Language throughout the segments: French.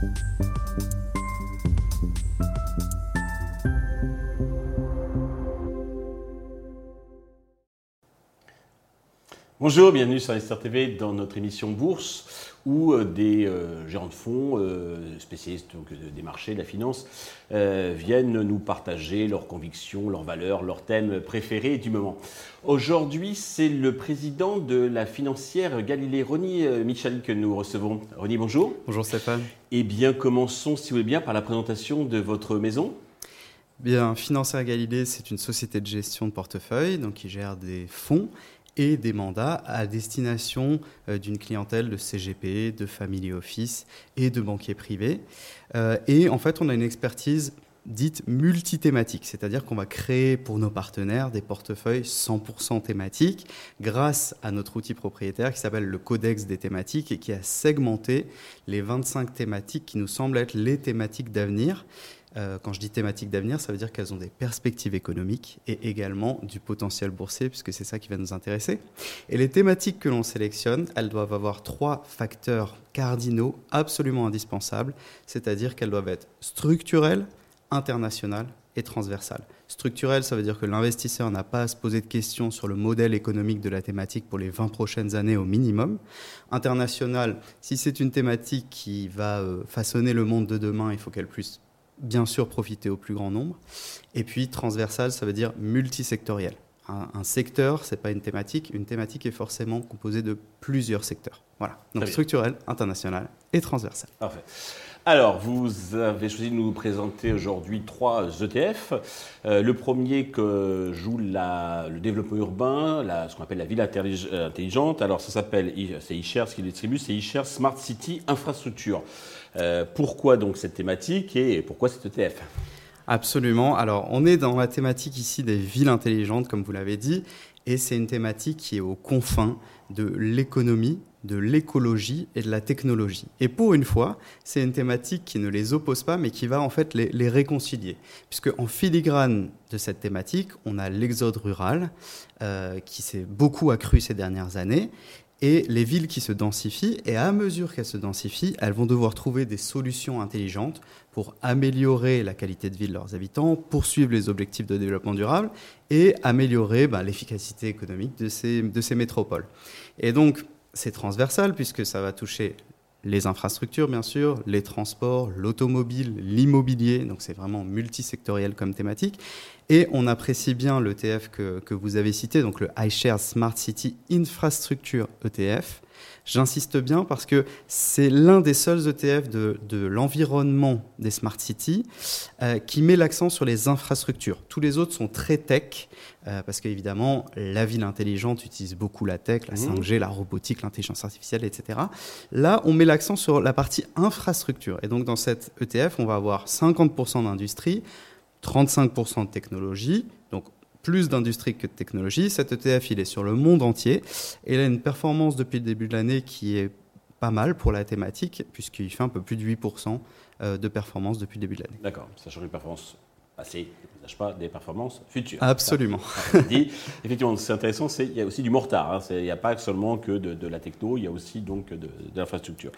Thank you. Bonjour, bienvenue sur Investor TV dans notre émission Bourse où euh, des euh, gérants de fonds, euh, spécialistes des marchés, de la finance, viennent nous partager leurs convictions, leurs valeurs, leurs thèmes préférés du moment. Aujourd'hui, c'est le président de la financière Galilée, Ronnie Michel, que nous recevons. Ronnie, bonjour. Bonjour Stéphane. Eh bien, commençons, si vous voulez bien, par la présentation de votre maison. Bien, Financière Galilée, c'est une société de gestion de portefeuille, donc qui gère des fonds et des mandats à destination euh, d'une clientèle de CGP, de family office et de banquiers privés. Euh, et en fait, on a une expertise dite multithématique, c'est-à-dire qu'on va créer pour nos partenaires des portefeuilles 100% thématiques grâce à notre outil propriétaire qui s'appelle le Codex des thématiques et qui a segmenté les 25 thématiques qui nous semblent être les thématiques d'avenir euh, quand je dis thématiques d'avenir, ça veut dire qu'elles ont des perspectives économiques et également du potentiel boursier, puisque c'est ça qui va nous intéresser. Et les thématiques que l'on sélectionne, elles doivent avoir trois facteurs cardinaux absolument indispensables, c'est-à-dire qu'elles doivent être structurelles, internationales et transversales. Structurelles, ça veut dire que l'investisseur n'a pas à se poser de questions sur le modèle économique de la thématique pour les 20 prochaines années au minimum. International, si c'est une thématique qui va euh, façonner le monde de demain, il faut qu'elle puisse bien sûr profiter au plus grand nombre. Et puis transversal, ça veut dire multisectoriel. Un, un secteur, c'est pas une thématique. Une thématique est forcément composée de plusieurs secteurs. Voilà. Donc structurel, international et transversal. Parfait. Alors, vous avez choisi de nous présenter aujourd'hui trois ETF. Euh, le premier que joue le développement urbain, ce qu'on appelle la ville intelligente. Alors, ça s'appelle, c'est eShares qui distribue, c'est eShares Smart City Infrastructure. Euh, pourquoi donc cette thématique et pourquoi cet ETF Absolument. Alors, on est dans la thématique ici des villes intelligentes, comme vous l'avez dit, et c'est une thématique qui est aux confins de l'économie, de l'écologie et de la technologie. Et pour une fois, c'est une thématique qui ne les oppose pas, mais qui va en fait les, réconcilier. Puisque en filigrane de cette thématique, on a l'exode rural, euh, qui s'est beaucoup accru ces dernières années, et les villes qui se densifient, et à mesure qu'elles se densifient, elles vont devoir trouver des solutions intelligentes pour améliorer la qualité de vie de leurs habitants, poursuivre les objectifs de développement durable et améliorer ben, l'efficacité économique de ces, de ces métropoles. Et donc, c'est transversal puisque ça va toucher les infrastructures, bien sûr, les transports, l'automobile, l'immobilier, donc c'est vraiment multisectoriel comme thématique. Et on apprécie bien l'ETF que, que vous avez cité, donc le iShare Smart City Infrastructure ETF. J'insiste bien parce que c'est l'un des seuls ETF de, de l'environnement des Smart Cities euh, qui met l'accent sur les infrastructures. Tous les autres sont très tech, euh, parce qu'évidemment, la ville intelligente utilise beaucoup la tech, la 5G, mmh. la robotique, l'intelligence artificielle, etc. Là, on met l'accent sur la partie infrastructure. Et donc, dans cette ETF, on va avoir 50% d'industrie, 35% de technologie, plus d'industrie que de technologie. Cet ETF, il est sur le monde entier et il a une performance depuis le début de l'année qui est pas mal pour la thématique, puisqu'il fait un peu plus de 8% euh, de performance depuis le début de l'année. D'accord, sachant une performance passée ne pas des performances futures. Absolument. dit. Effectivement, c'est intéressant, il y a aussi du mortar. Hein. il n'y a pas seulement que de, la techno, il y a aussi donc de, l'infrastructure.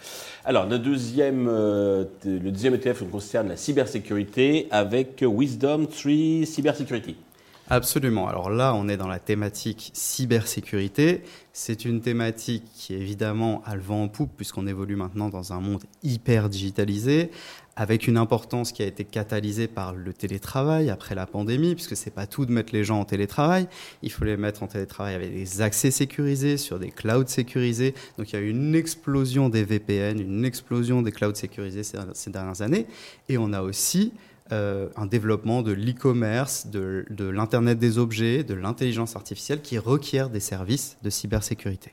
Alors, le deuxième, euh, le deuxième ETF concerne la cybersécurité avec Wisdom 3 Cybersecurity. Absolument. Alors là, on est dans la thématique cybersécurité. C'est une thématique qui évidemment a le vent en poupe puisqu'on évolue maintenant dans un monde hyper digitalisé avec une importance qui a été catalysée par le télétravail après la pandémie, puisque c'est pas tout de mettre les gens en télétravail, il faut les mettre en télétravail avec des accès sécurisés, sur des clouds sécurisés. Donc il y a eu une explosion des VPN, une explosion des clouds sécurisés ces, dernières années, et on a aussi euh, un développement de l'e-commerce, de, l'Internet des objets, de l'intelligence artificielle qui requiert des services de cybersécurité.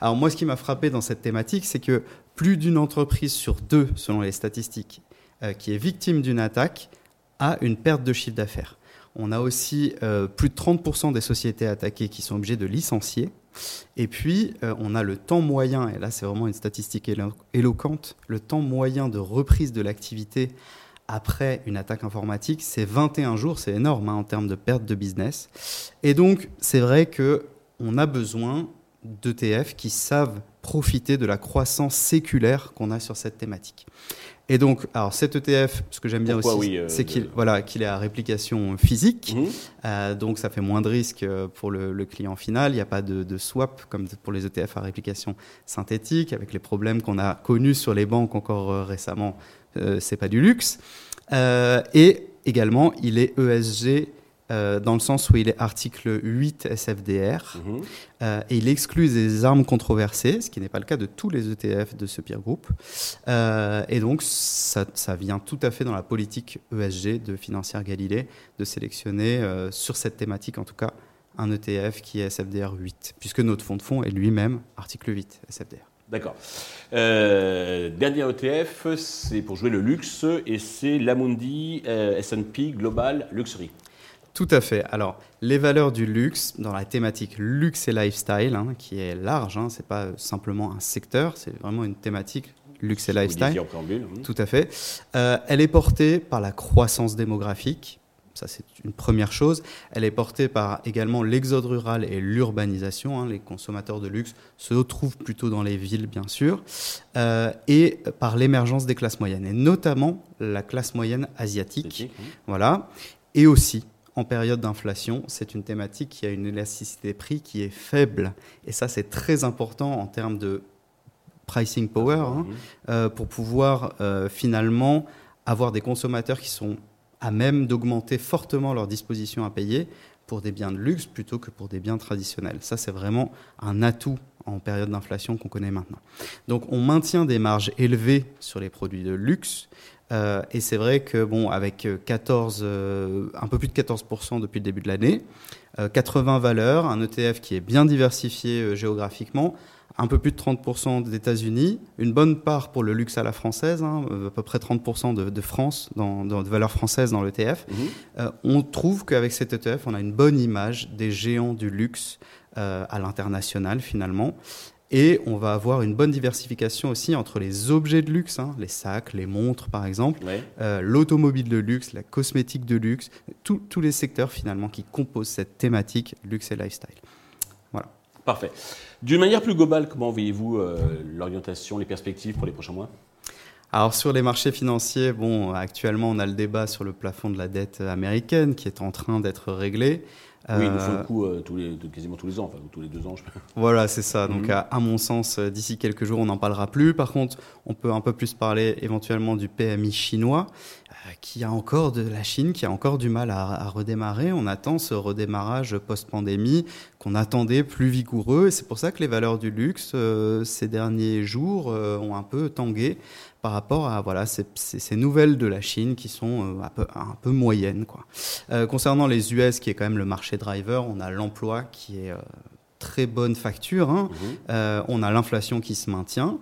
Alors moi, ce qui m'a frappé dans cette thématique, c'est que plus d'une entreprise sur deux, selon les statistiques, euh, qui est victime d'une attaque a une perte de chiffre d'affaires. On a aussi euh, plus de 30% des sociétés attaquées qui sont obligées de licencier. Et puis, on a le temps moyen, et là c'est vraiment une statistique éloquente, le temps moyen de reprise de l'activité après une attaque informatique, c'est 21 jours, c'est énorme hein, en termes de perte de business. Et donc, c'est vrai qu'on a besoin d'ETF qui savent profiter de la croissance séculaire qu'on a sur cette thématique. Et donc, alors cet ETF, ce que j'aime bien aussi, euh, c'est qu'il voilà, qu'il est à réplication physique. Mhm. Euh, donc, ça fait moins de risques euh, pour le, client final. Il n'y a pas de, swap comme pour les ETF à réplication synthétique, avec les problèmes qu'on a connus sur les banques encore récemment. C'est pas du luxe. et également, il est ESG euh, dans le sens où il est article 8 SFDR mhm. euh, et il exclut des armes controversées, ce qui n'est pas le cas de tous les ETF de ce peer group. Euh, et donc, ça, ça, vient tout à fait dans la politique ESG de Financière Galilée de sélectionner sur cette thématique, en tout cas, un ETF qui est SFDR 8, puisque notre fonds de fonds est lui-même article 8 SFDR. D'accord. dernier ETF, c'est pour jouer le luxe et c'est l'Amundi S&P Global Luxury. Tout à fait. Alors, les valeurs du luxe, dans la thématique luxe et lifestyle, hein, qui est large, hein, ce n'est pas simplement un secteur, c'est vraiment une thématique luxe et lifestyle. Hein. Tout à fait. Euh, elle est portée par la croissance démographique. Ça, c'est une première chose. Elle est portée par également l'exode rural et l'urbanisation. Les consommateurs de luxe se trouvent plutôt dans les villes, bien sûr. Euh, et par l'émergence des classes moyennes, et notamment la classe moyenne asiatique. Voilà. Et aussi en période d'inflation, c'est une thématique qui a une élasticité prix qui est faible. Et ça, c'est très important en termes de pricing power, hein, mhm. euh, pour pouvoir euh, finalement avoir des consommateurs qui sont à même d'augmenter fortement leur disposition à payer pour des biens de luxe plutôt que pour des biens traditionnels. Ça, c'est vraiment un atout en période d'inflation qu'on connaît maintenant. Donc, on maintient des marges élevées sur les produits de luxe, euh, et c'est vrai que, bon, avec 14, euh, un peu plus de 14% depuis le début de l'année, 80 euh, valeurs, un ETF qui est bien diversifié géographiquement, un peu plus de 30% des États-Unis, une bonne part pour le luxe à la française, hein, à peu près 30% de, France, dans, de valeurs françaises dans l'ETF. Mhm. on trouve qu'avec cet ETF, on a une bonne image des géants du luxe à l'international finalement. Et on va avoir une bonne diversification aussi entre les objets de luxe, hein, les sacs, les montres par exemple, euh, l'automobile de luxe, la cosmétique de luxe, tous les secteurs finalement qui composent cette thématique luxe et lifestyle. Voilà. Parfait. D'une manière plus globale, comment voyez-vous euh, l'orientation, les perspectives pour les prochains mois? Alors sur les marchés financiers, bon, actuellement on a le débat sur le plafond de la dette américaine qui est en train d'être réglé. Oui, il nous faut le euh, coup euh, tous les, quasiment tous les ans, enfin tous les deux ans. Je... Voilà, c'est ça. Donc, mhm. à, mon sens, euh, d'ici quelques jours, on n'en parlera plus. Par contre, on peut un peu plus parler éventuellement du PMI chinois, qui a encore de la Chine, qui a encore du mal à, redémarrer. On attend ce redémarrage post-pandémie qu'on attendait plus vigoureux. Et c'est pour ça que les valeurs du luxe, ces derniers jours, ont un peu tangué par rapport à voilà, ces, ces, nouvelles de la Chine qui sont euh, un, peu, un peu moyennes. Quoi. Euh, concernant les US, qui est quand même le marché driver, on a l'emploi qui est euh, très bonne facture, hein. mhm. on a l'inflation qui se maintient,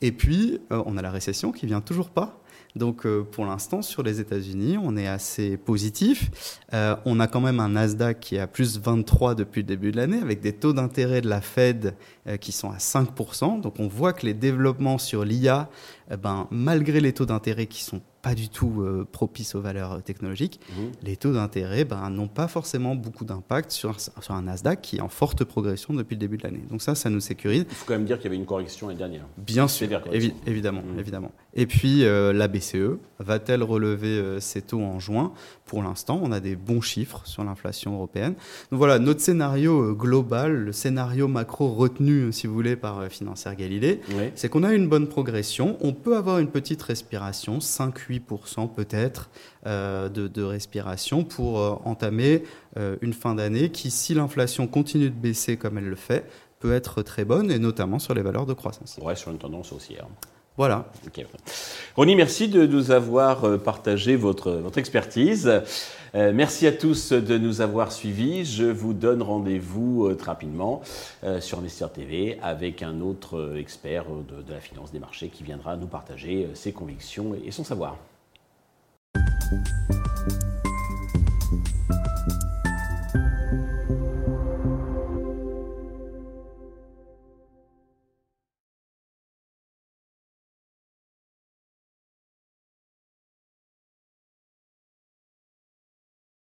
et puis on a la récession qui vient toujours pas. Donc euh, pour l'instant, sur les États-Unis, on est assez positif. Euh, on a quand même un Nasdaq qui est à plus 23 depuis le début de l'année, avec des taux d'intérêt de la Fed euh, qui sont à 5%. Donc on voit que les développements sur l'IA, eh ben, malgré les taux d'intérêt qui sont pas du tout euh, propice aux valeurs euh, technologiques, mmh. les taux d'intérêt ben, n'ont pas forcément beaucoup d'impact sur, sur, un Nasdaq qui est en forte progression depuis le début de l'année. Donc ça, ça nous sécurise. Il faut quand même dire qu'il y avait une correction l'année dernière. Bien sûr, évidemment, mmh. évidemment. Et puis euh, la BCE va-t-elle relever ses taux en juin? Pour l'instant, on a des bons chiffres sur l'inflation européenne. Donc voilà, notre scénario global, le scénario macro retenu, si vous voulez, par Financière Galilée, c'est qu'on a une bonne progression. On peut avoir une petite respiration, 5-8% peut-être euh, de, respiration pour euh, entamer euh, une fin d'année qui, si l'inflation continue de baisser comme elle le fait, peut être très bonne, et notamment sur les valeurs de croissance. Ouais, sur une tendance haussière. Voilà. Ronnie, merci de nous avoir partagé votre, expertise. merci à tous de nous avoir suivis. Je vous donne rendez-vous très rapidement sur Investir TV avec un autre expert de, la finance des marchés qui viendra nous partager ses convictions et son savoir.